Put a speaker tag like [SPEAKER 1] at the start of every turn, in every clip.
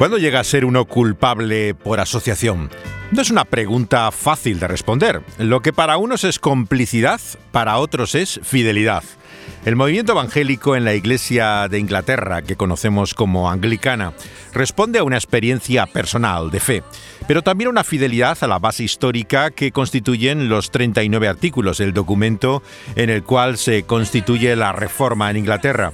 [SPEAKER 1] ¿Cuándo llega a ser uno culpable por asociación? No es una pregunta fácil de responder. Lo que para unos es complicidad, para otros es fidelidad. El movimiento evangélico en la Iglesia de Inglaterra, que conocemos como anglicana, responde a una experiencia personal de fe, pero también a una fidelidad a la base histórica que constituyen los 39 artículos del documento en el cual se constituye la reforma en Inglaterra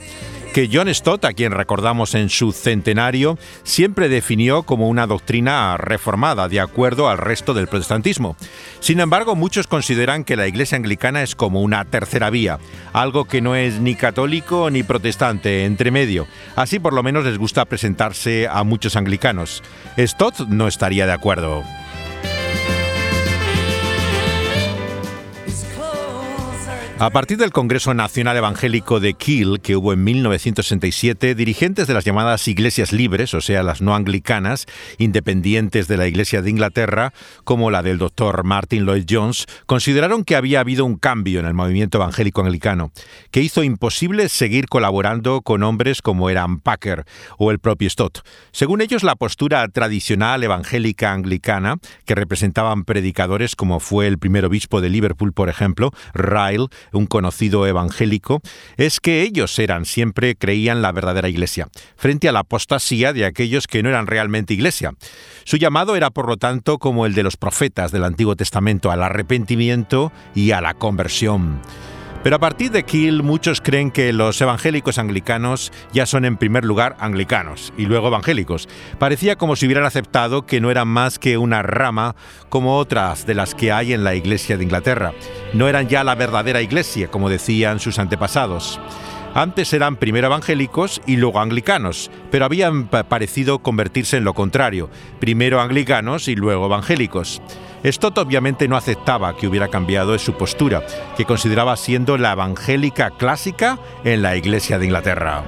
[SPEAKER 1] que John Stott, a quien recordamos en su centenario, siempre definió como una doctrina reformada, de acuerdo al resto del protestantismo. Sin embargo, muchos consideran que la Iglesia anglicana es como una tercera vía, algo que no es ni católico ni protestante, entre medio. Así por lo menos les gusta presentarse a muchos anglicanos. Stott no estaría de acuerdo. A partir del Congreso Nacional Evangélico de Kiel, que hubo en 1967, dirigentes de las llamadas iglesias libres, o sea, las no anglicanas, independientes de la Iglesia de Inglaterra, como la del doctor Martin Lloyd Jones, consideraron que había habido un cambio en el movimiento evangélico anglicano, que hizo imposible seguir colaborando con hombres como eran Packer o el propio Stott. Según ellos, la postura tradicional evangélica anglicana, que representaban predicadores como fue el primer obispo de Liverpool, por ejemplo, Ryle, un conocido evangélico, es que ellos eran siempre creían la verdadera iglesia, frente a la apostasía de aquellos que no eran realmente iglesia. Su llamado era, por lo tanto, como el de los profetas del Antiguo Testamento, al arrepentimiento y a la conversión. Pero a partir de Kiel muchos creen que los evangélicos anglicanos ya son en primer lugar anglicanos y luego evangélicos. Parecía como si hubieran aceptado que no eran más que una rama como otras de las que hay en la Iglesia de Inglaterra. No eran ya la verdadera Iglesia, como decían sus antepasados. Antes eran primero evangélicos y luego anglicanos, pero habían parecido convertirse en lo contrario, primero anglicanos y luego evangélicos. Stott obviamente no aceptaba que hubiera cambiado su postura, que consideraba siendo la evangélica clásica en la Iglesia de Inglaterra.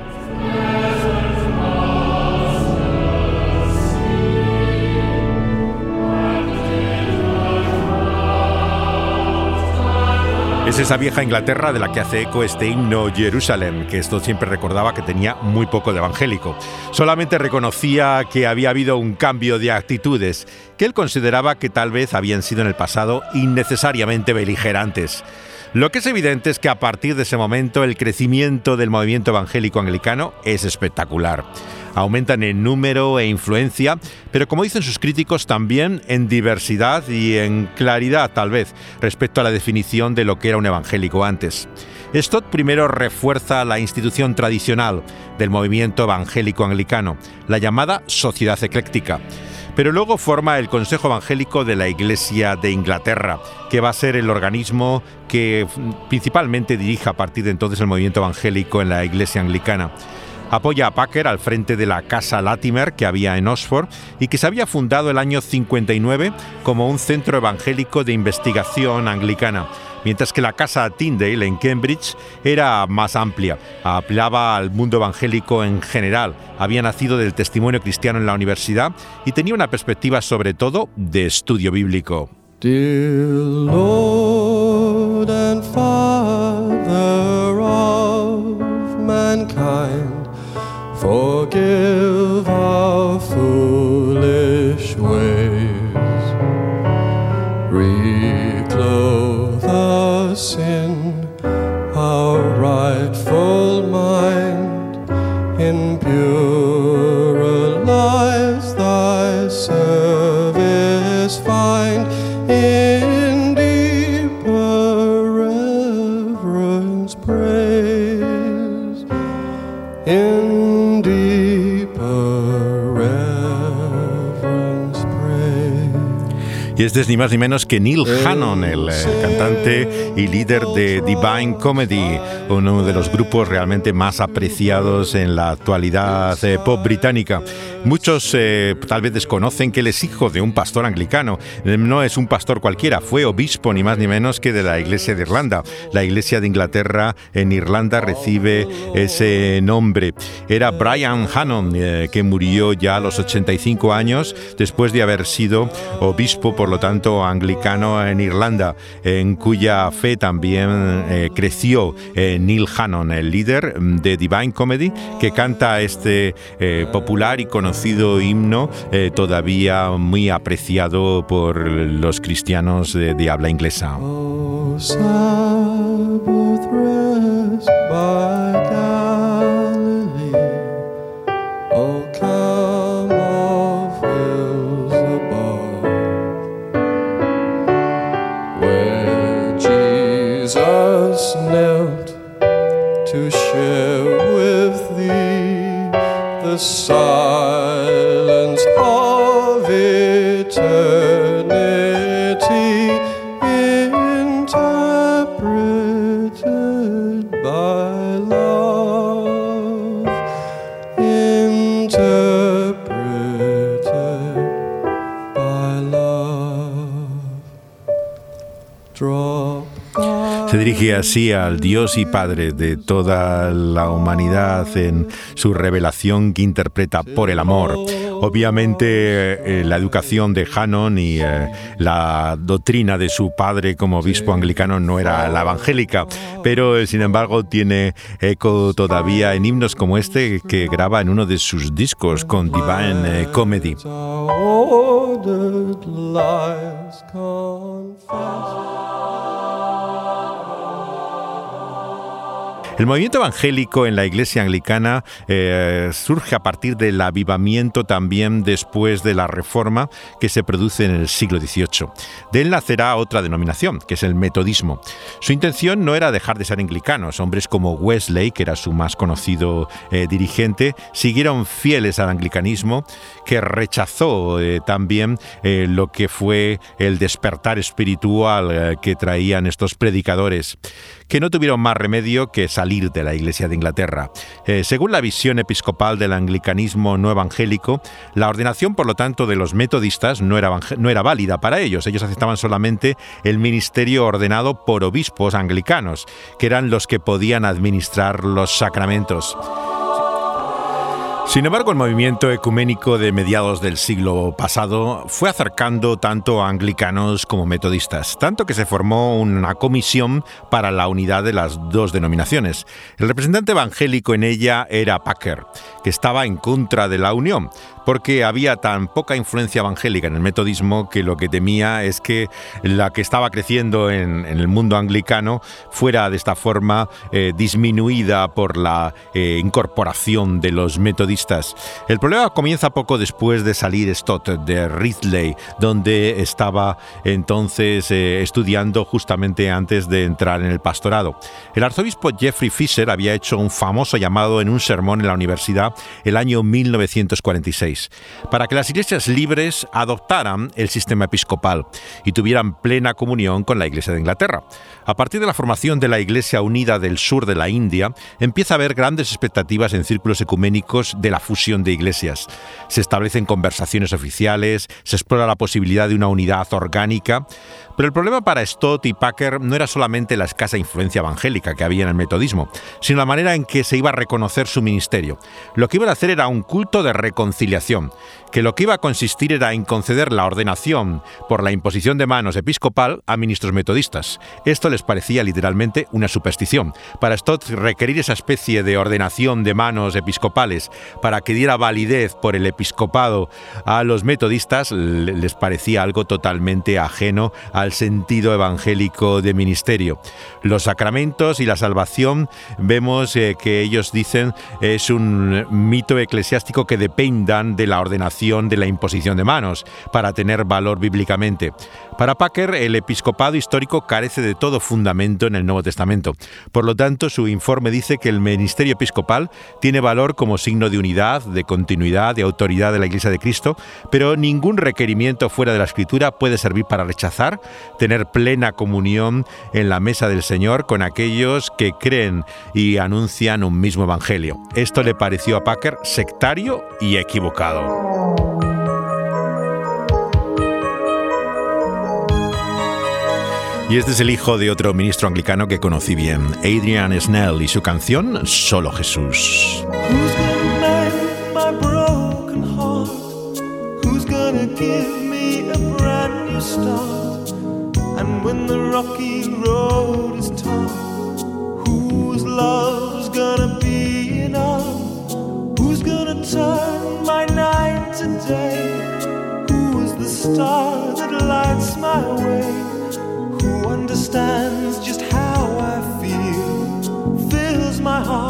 [SPEAKER 1] Es esa vieja Inglaterra de la que hace eco este himno Jerusalem, que esto siempre recordaba que tenía muy poco de evangélico. Solamente reconocía que había habido un cambio de actitudes, que él consideraba que tal vez habían sido en el pasado innecesariamente beligerantes. Lo que es evidente es que a partir de ese momento el crecimiento del movimiento evangélico anglicano es espectacular aumentan en número e influencia, pero como dicen sus críticos, también en diversidad y en claridad, tal vez, respecto a la definición de lo que era un evangélico antes. Stott primero refuerza la institución tradicional del movimiento evangélico anglicano, la llamada Sociedad Ecléctica pero luego forma el Consejo Evangélico de la Iglesia de Inglaterra, que va a ser el organismo que principalmente dirija a partir de entonces el movimiento evangélico en la Iglesia anglicana. Apoya a Packer al frente de la Casa Latimer que había en Oxford y que se había fundado el año 59 como un centro evangélico de investigación anglicana mientras que la casa Tyndale en Cambridge era más amplia, apelaba al mundo evangélico en general, había nacido del testimonio cristiano en la universidad y tenía una perspectiva sobre todo de estudio bíblico.
[SPEAKER 2] Forgive our foolish ways. Reclothe us in our rightful
[SPEAKER 1] este es ni más ni menos que Neil Hannon, el, cantante y líder de Divine Comedy, uno de los grupos realmente más apreciados en la actualidad eh, pop británica. Muchos eh, tal vez desconocen que él es hijo de un pastor anglicano. No es un pastor cualquiera, fue obispo ni más ni menos que de la Iglesia de Irlanda. La Iglesia de Inglaterra en Irlanda recibe ese nombre. Era Brian Hannon, eh, que murió ya a los 85 años después de haber sido obispo por lo tanto anglicano en Irlanda, en cuya fe también eh, creció Neil Hannon, el líder de Divine Comedy, que canta este popular y conocido conocido himno eh, todavía muy apreciado por los cristianos de, habla inglesa.
[SPEAKER 2] The silence
[SPEAKER 1] dirige así al Dios y Padre de toda la humanidad en su revelación que interpreta por el amor. Obviamente eh, la educación de Hannon y eh, la doctrina de su padre como obispo anglicano no era la evangélica, pero eh, sin embargo tiene eco todavía en himnos como este que graba en uno de sus discos con Divine Comedy. El movimiento evangélico en la iglesia anglicana eh, surge a partir del avivamiento también después de la reforma que se produce en el siglo XVIII. De él nacerá otra denominación, que es el metodismo. Su intención no era dejar de ser anglicanos. Hombres como Wesley, que era su más conocido eh, dirigente, siguieron fieles al anglicanismo, que rechazó eh, también lo que fue el despertar espiritual que traían estos predicadores que no tuvieron más remedio que salir de la Iglesia de Inglaterra. Eh, según la visión episcopal del anglicanismo no evangélico, la ordenación, por lo tanto, de los metodistas no era, no era válida para ellos. Ellos aceptaban solamente el ministerio ordenado por obispos anglicanos, que eran los que podían administrar los sacramentos. Sin embargo, el movimiento ecuménico de mediados del siglo pasado fue acercando tanto a anglicanos como metodistas, tanto que se formó una comisión para la unidad de las dos denominaciones. El representante evangélico en ella era Packer, que estaba en contra de la unión, porque había tan poca influencia evangélica en el metodismo que lo que temía es que la que estaba creciendo en, el mundo anglicano fuera de esta forma eh, disminuida por la eh, incorporación de los metodistas. El problema comienza poco después de salir Stott de Ridley, donde estaba entonces eh, estudiando justamente antes de entrar en el pastorado. El arzobispo Jeffrey Fisher había hecho un famoso llamado en un sermón en la universidad el año 1946 para que las iglesias libres adoptaran el sistema episcopal y tuvieran plena comunión con la Iglesia de Inglaterra. A partir de la formación de la Iglesia Unida del sur de la India, empieza a haber grandes expectativas en círculos ecuménicos de la fusión de iglesias. Se establecen conversaciones oficiales, se explora la posibilidad de una unidad orgánica, pero el problema para Stott y Packer no era solamente la escasa influencia evangélica que había en el metodismo, sino la manera en que se iba a reconocer su ministerio. Lo que iban a hacer era un culto de reconciliación, que lo que iba a consistir era en conceder la ordenación por la imposición de manos episcopal a ministros metodistas. Esto les parecía literalmente una superstición. Para Stott requerir esa especie de ordenación de manos episcopales para que diera validez por el episcopado a los metodistas le- les parecía algo totalmente ajeno al sentido evangélico de ministerio. Los sacramentos y la salvación vemos eh, que ellos dicen es un mito eclesiástico que dependan de la ordenación de la imposición de manos para tener valor bíblicamente. Para Packer, el episcopado histórico carece de todo fundamento en el Nuevo Testamento. Por lo tanto, su informe dice que el ministerio episcopal tiene valor como signo de unidad, de continuidad, de autoridad de la Iglesia de Cristo, pero ningún requerimiento fuera de la Escritura puede servir para rechazar, tener plena comunión en la mesa del Señor con aquellos que creen y anuncian un mismo evangelio. Esto le pareció a Packer sectario y equivocado. Y este es el hijo de otro ministro anglicano que conocí bien, Adrian Snell, y su canción Solo Jesús.
[SPEAKER 3] rocky road is tough. Whose love's gonna be enough? Who's gonna turn my night to day? Who is the star that lights my way? Who understands just how I feel? Fills my heart.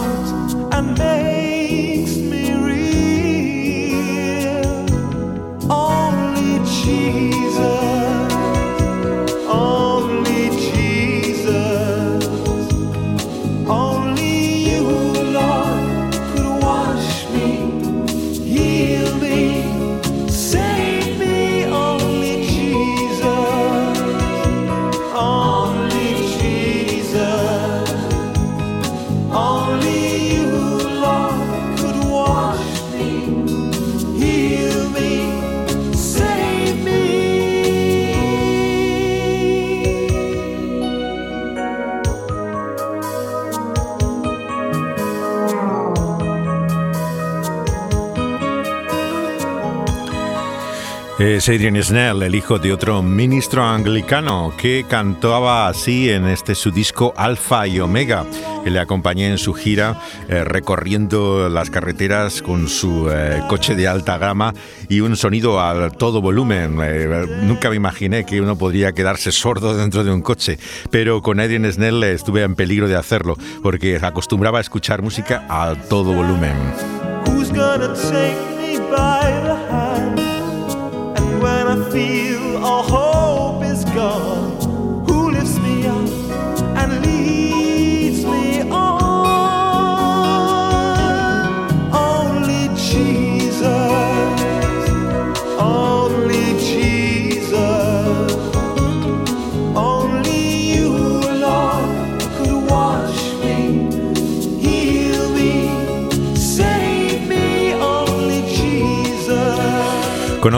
[SPEAKER 1] Es Adrian Snell, el hijo de otro ministro anglicano, que cantaba así en este su disco Alfa y Omega, le acompañé en su gira eh, recorriendo las carreteras con su eh, coche de alta gama y un sonido a todo volumen. Eh, nunca me imaginé que uno podría quedarse sordo dentro de un coche, pero con Adrian Snell estuve en peligro de hacerlo, porque acostumbraba a escuchar música a todo volumen.
[SPEAKER 3] I feel a whole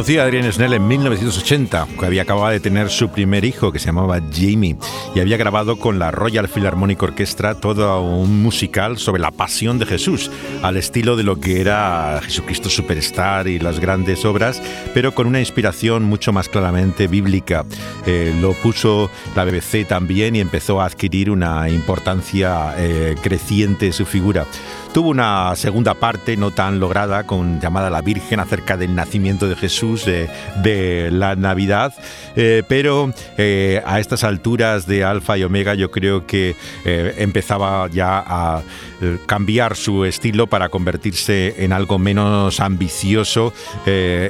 [SPEAKER 1] Conocí a Adrian Snell en 1980, que había acabado de tener su primer hijo, que se llamaba Jamie, y había grabado con la Royal Philharmonic Orchestra todo un musical sobre la pasión de Jesús, al estilo de lo que era Jesucristo Superstar y las grandes obras, pero con una inspiración mucho más claramente bíblica. Eh, lo puso la BBC también y empezó a adquirir una importancia eh, creciente su figura. Tuvo una segunda parte no tan lograda con llamada La Virgen acerca del nacimiento de Jesús de la Navidad, eh, pero eh, a estas alturas de Alfa y Omega yo creo que eh, empezaba ya a eh, cambiar su estilo para convertirse en algo menos ambicioso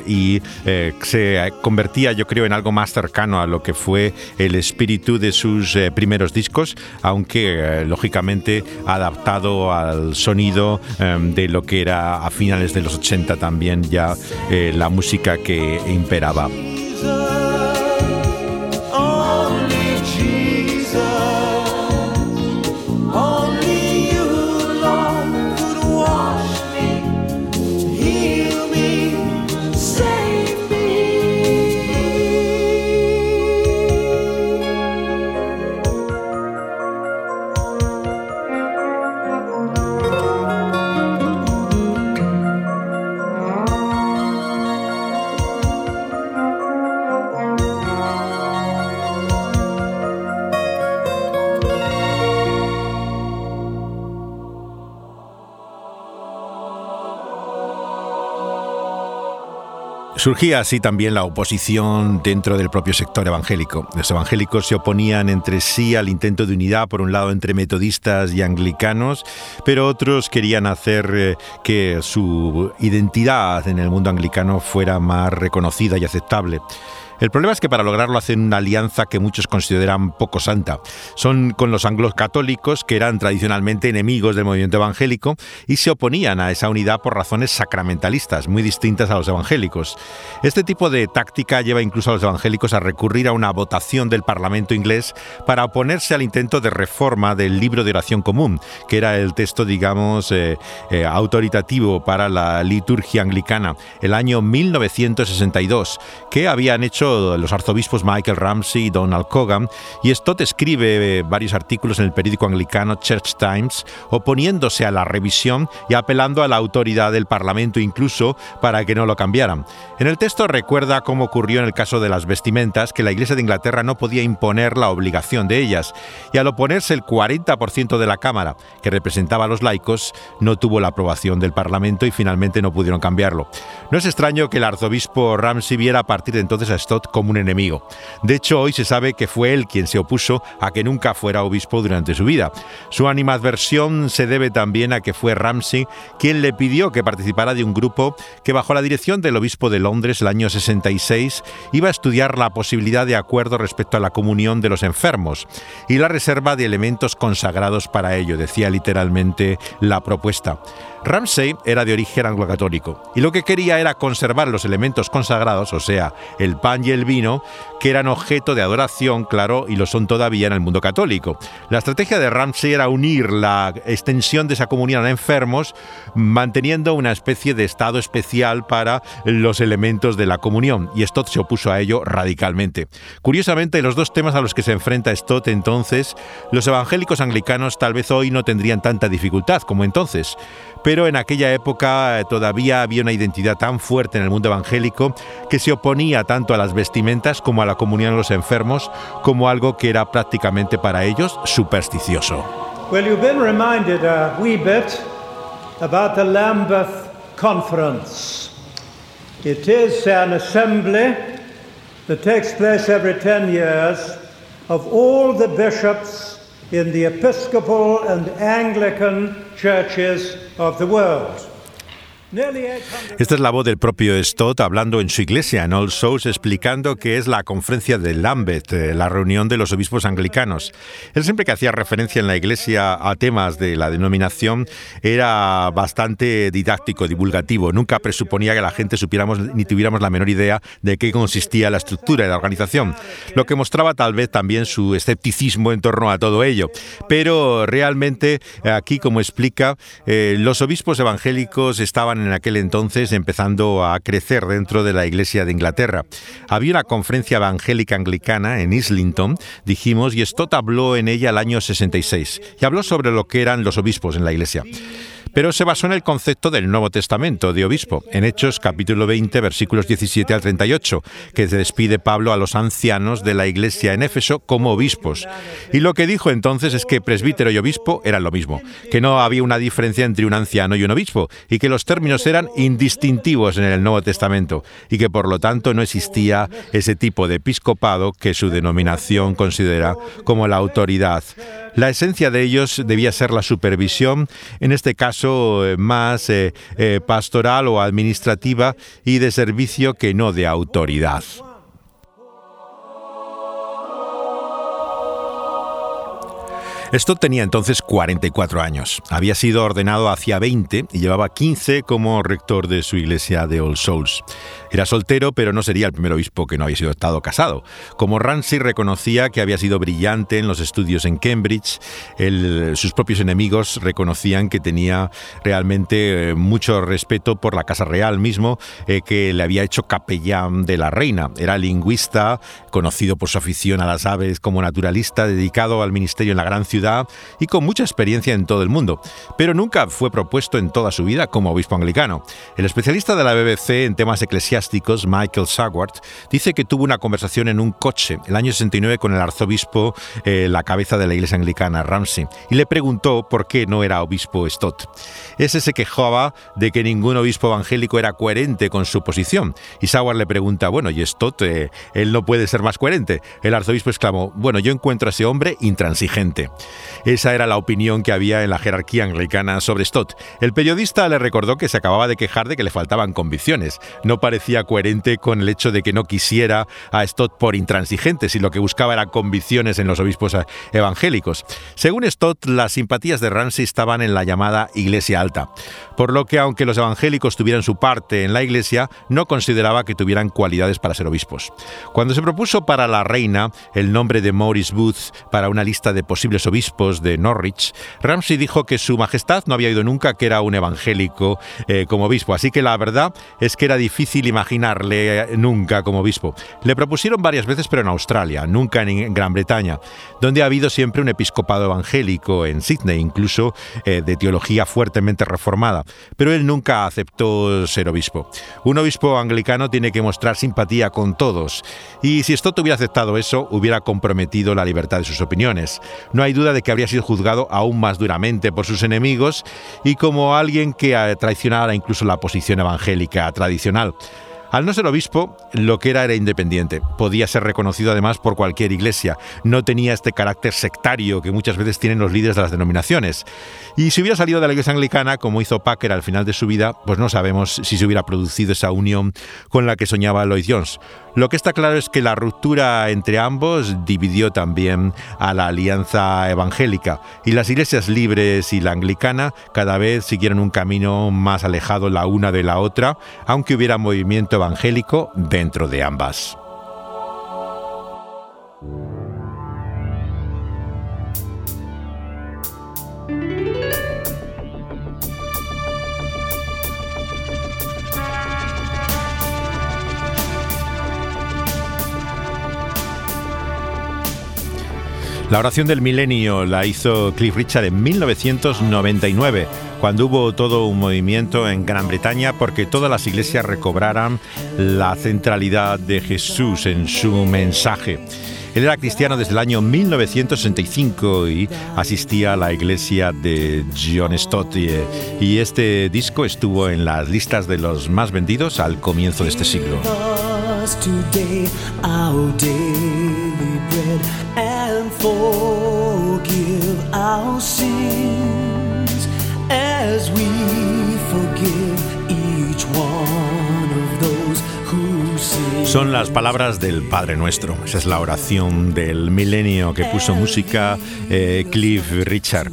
[SPEAKER 1] y se convertía yo creo en algo más cercano a lo que fue el espíritu de sus primeros discos, aunque lógicamente adaptado al sonido eh, de lo que era a finales de los 80 también ya eh, la música que imperaba. Surgía así también la oposición dentro del propio sector evangélico. Los evangélicos se oponían entre sí al intento de unidad, por un lado entre metodistas y anglicanos, pero otros querían hacer eh, que su identidad en el mundo anglicano fuera más reconocida y aceptable. El problema es que para lograrlo hacen una alianza que muchos consideran poco santa. Son con los anglos-católicos, que eran tradicionalmente enemigos del movimiento evangélico, y se oponían a esa unidad por razones sacramentalistas, muy distintas a los evangélicos. Este tipo de táctica lleva incluso a los evangélicos a recurrir a una votación del Parlamento inglés para oponerse al intento de reforma del libro de oración común, que era el texto, digamos, eh, eh, autoritativo para la liturgia anglicana, el año 1962, que habían hecho los arzobispos Michael Ramsey y Donald Cogan, y Stott escribe eh, varios artículos en el periódico anglicano Church Times, oponiéndose a la revisión y apelando a la autoridad del Parlamento incluso para que no lo cambiaran. En el texto recuerda cómo ocurrió en el caso de las vestimentas, que la Iglesia de Inglaterra no podía imponer la obligación de ellas, y al oponerse el 40% de la Cámara, que representaba a los laicos, no tuvo la aprobación del Parlamento y finalmente no pudieron cambiarlo. No es extraño que el arzobispo Ramsey viera a partir de entonces a Stott Como un enemigo. De hecho, hoy se sabe que fue él quien se opuso a que nunca fuera obispo durante su vida. Su animadversión se debe también a que fue Ramsey quien le pidió que participara de un grupo que bajo la dirección del obispo de Londres el año 66 iba a estudiar la posibilidad de acuerdo respecto a la comunión de los enfermos y la reserva de elementos consagrados para ello, decía literalmente la propuesta. Ramsey era de origen anglo-católico y lo que quería era conservar los elementos consagrados, o sea, el pan y el vino, que eran objeto de adoración, claro, y lo son todavía en el mundo católico. La estrategia de Ramsey era unir la extensión de esa comunión a enfermos, manteniendo una especie de estado especial para los elementos de la comunión, y Stott se opuso a ello radicalmente. Curiosamente, los dos temas a los que se enfrenta Stott entonces, los evangélicos anglicanos tal vez hoy no tendrían tanta dificultad como entonces pero en aquella época eh, todavía había una identidad tan fuerte en el mundo evangélico que se oponía tanto a las vestimentas como a la comunión de los enfermos como algo que era prácticamente para ellos supersticioso.
[SPEAKER 4] Well, you've been reminded a wee bit about the Lambeth Conference. It is an assembly that takes place every 10 years of all the bishops in the Episcopal and Anglican churches of the world.
[SPEAKER 1] Esta es la voz del propio Stott hablando en su iglesia, en All Souls, explicando que es la conferencia de Lambeth, eh, la reunión de los obispos anglicanos. Él siempre que hacía referencia en la iglesia a temas de la denominación era bastante didáctico, divulgativo. Nunca presuponía que la gente supiéramos ni tuviéramos la menor idea de qué consistía la estructura de la organización, lo que mostraba tal vez también su escepticismo en torno a todo ello. Pero realmente aquí, como explica, eh, los obispos evangélicos estaban en aquel entonces empezando a crecer dentro de la Iglesia de Inglaterra. Había una conferencia evangélica anglicana en Islington, dijimos, y Stott habló en ella el año 66 y habló sobre lo que eran los obispos en la Iglesia pero se basó en el concepto del Nuevo Testamento de obispo, en Hechos capítulo 20 versículos 17 al 38, que se despide Pablo a los ancianos de la iglesia en Éfeso como obispos. Y lo que dijo entonces es que presbítero y obispo eran lo mismo, que no había una diferencia entre un anciano y un obispo, y que los términos eran indistintivos en el Nuevo Testamento, y que por lo tanto no existía ese tipo de episcopado que su denominación considera como la autoridad. La esencia de ellos debía ser la supervisión, en este caso eh, más eh, eh, pastoral o administrativa y de servicio que no de autoridad. Esto tenía entonces 44 años. Había sido ordenado hacia 20 y llevaba 15 como rector de su iglesia de All Souls. Era soltero, pero no sería el primer obispo que no había sido estado casado. Como Ramsey reconocía que había sido brillante en los estudios en Cambridge, sus propios enemigos reconocían que tenía realmente eh, mucho respeto por la Casa Real mismo, eh, que le había hecho capellán de la reina. Era lingüista, conocido por su afición a las aves como naturalista, dedicado al ministerio en la gran ciudad y con mucha experiencia en todo el mundo, pero nunca fue propuesto en toda su vida como obispo anglicano. El especialista de la BBC en temas eclesiásticos, Michael Sagwart, dice que tuvo una conversación en un coche el año 69 con el arzobispo, eh, la cabeza de la iglesia anglicana, Ramsey, y le preguntó por qué no era obispo Stott. Ese se quejaba de que ningún obispo evangélico era coherente con su posición, y Sagwart le pregunta, bueno, ¿y Stott? Eh, él no puede ser más coherente. El arzobispo exclamó, bueno, yo encuentro a ese hombre intransigente. Esa era la opinión que había en la jerarquía anglicana sobre Stott. El periodista le recordó que se acababa de quejar de que le faltaban convicciones. No parecía coherente con el hecho de que no quisiera a Stott por intransigente, si lo que buscaba era convicciones en los obispos evangélicos. Según Stott, las simpatías de Ramsey estaban en la llamada Iglesia Alta, por lo que aunque los evangélicos tuvieran su parte en la Iglesia, no consideraba que tuvieran cualidades para ser obispos. Cuando se propuso para la reina el nombre de Maurice Booth para una lista de posibles obispos, de Norwich, Ramsey dijo que su majestad no había oído nunca que era un evangélico eh, como obispo, así que la verdad es que era difícil imaginarle eh, nunca como obispo. Le propusieron varias veces, pero en Australia, nunca en Gran Bretaña, donde ha habido siempre un episcopado evangélico, en Sydney incluso, eh, de teología fuertemente reformada, pero él nunca aceptó ser obispo. Un obispo anglicano tiene que mostrar simpatía con todos, y si Stott hubiera aceptado eso, hubiera comprometido la libertad de sus opiniones. No hay de que habría sido juzgado aún más duramente por sus enemigos y como alguien que traicionara incluso la posición evangélica tradicional. Al no ser obispo, lo que era era independiente. Podía ser reconocido además por cualquier iglesia. No tenía este carácter sectario que muchas veces tienen los líderes de las denominaciones. Y si hubiera salido de la iglesia anglicana, como hizo Packer al final de su vida, pues no sabemos si se hubiera producido esa unión con la que soñaba Lloyd Jones. Lo que está claro es que la ruptura entre ambos dividió también a la alianza evangélica y las iglesias libres y la anglicana cada vez siguieron un camino más alejado la una de la otra, aunque hubiera movimiento evangélico dentro de ambas. La oración del milenio la hizo Cliff Richard en 1999, cuando hubo todo un movimiento en Gran Bretaña porque todas las iglesias recobraran la centralidad de Jesús en su mensaje. Él era cristiano desde el año 1965 y asistía a la iglesia de John Stott y este disco estuvo en las listas de los más vendidos al comienzo de este siglo. Forgive our sins Son las palabras del Padre Nuestro. Esa es la oración del milenio que puso música eh, Cliff Richard.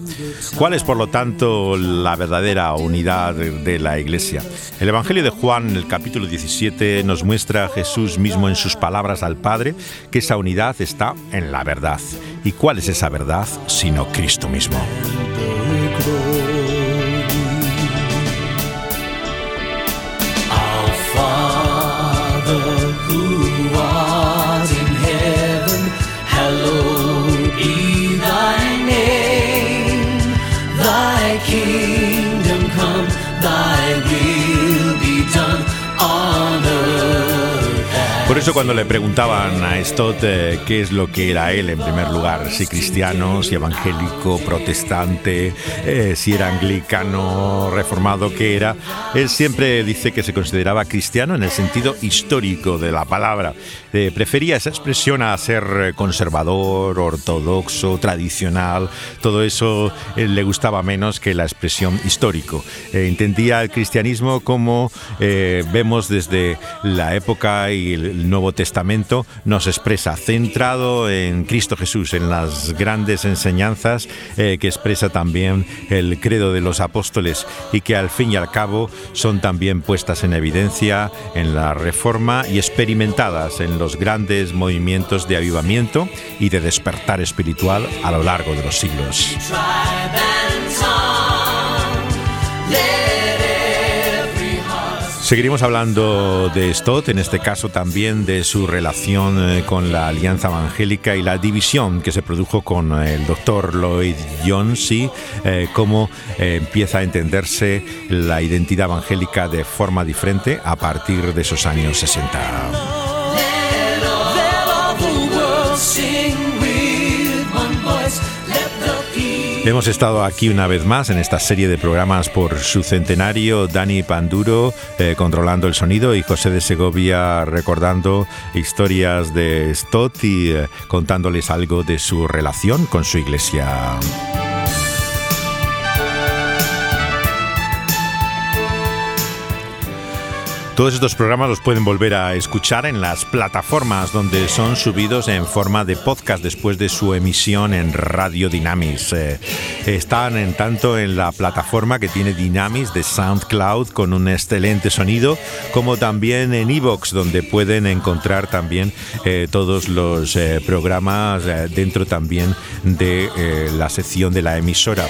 [SPEAKER 1] ¿Cuál es, por lo tanto, la verdadera unidad de la Iglesia? El Evangelio de Juan, en el capítulo 17, nos muestra a Jesús mismo en sus palabras al Padre que esa unidad está en la verdad. ¿Y cuál es esa verdad sino Cristo mismo? Cuando le preguntaban a Stott eh, qué es lo que era él en primer lugar, si cristiano, si evangélico, protestante, eh, si era anglicano, reformado, qué era, él siempre dice que se consideraba cristiano en el sentido histórico de la palabra. Eh, prefería esa expresión a ser conservador, ortodoxo, tradicional, todo eso le gustaba menos que la expresión histórico. entendía el cristianismo como vemos desde la época y el el Nuevo Testamento nos expresa, centrado en Cristo Jesús, en las grandes enseñanzas eh, que expresa también el credo de los apóstoles y que al fin y al cabo son también puestas en evidencia en la Reforma y experimentadas en los grandes movimientos de avivamiento y de despertar espiritual a lo largo de los siglos. Seguiremos hablando de Stott, en este caso también de su relación eh, con la Alianza Evangélica y la división que se produjo con el doctor Lloyd Jones y eh, cómo eh, empieza a entenderse la identidad evangélica de forma diferente a partir de esos años 60. Hemos estado aquí una vez más en esta serie de programas por su centenario, Dani Panduro eh, controlando el sonido y José de Segovia recordando historias de Stott y eh, contándoles algo de su relación con su iglesia. Todos estos programas los pueden volver a escuchar en las plataformas donde son subidos en forma de podcast después de su emisión en Radio Dynamis. Eh, están en tanto en la plataforma que tiene Dynamis de SoundCloud con un excelente sonido, como también en Evox donde pueden encontrar también eh, todos los eh, programas dentro también de la sección de la emisora.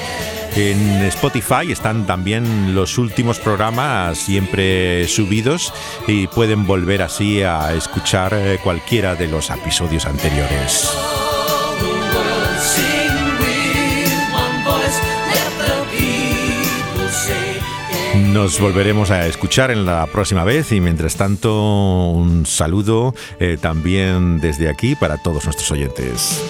[SPEAKER 1] En Spotify están también los últimos programas siempre subidos y pueden volver así a escuchar eh, cualquiera de los episodios anteriores. Nos volveremos a escuchar en la próxima vez y mientras tanto un saludo eh, también desde aquí para todos nuestros oyentes.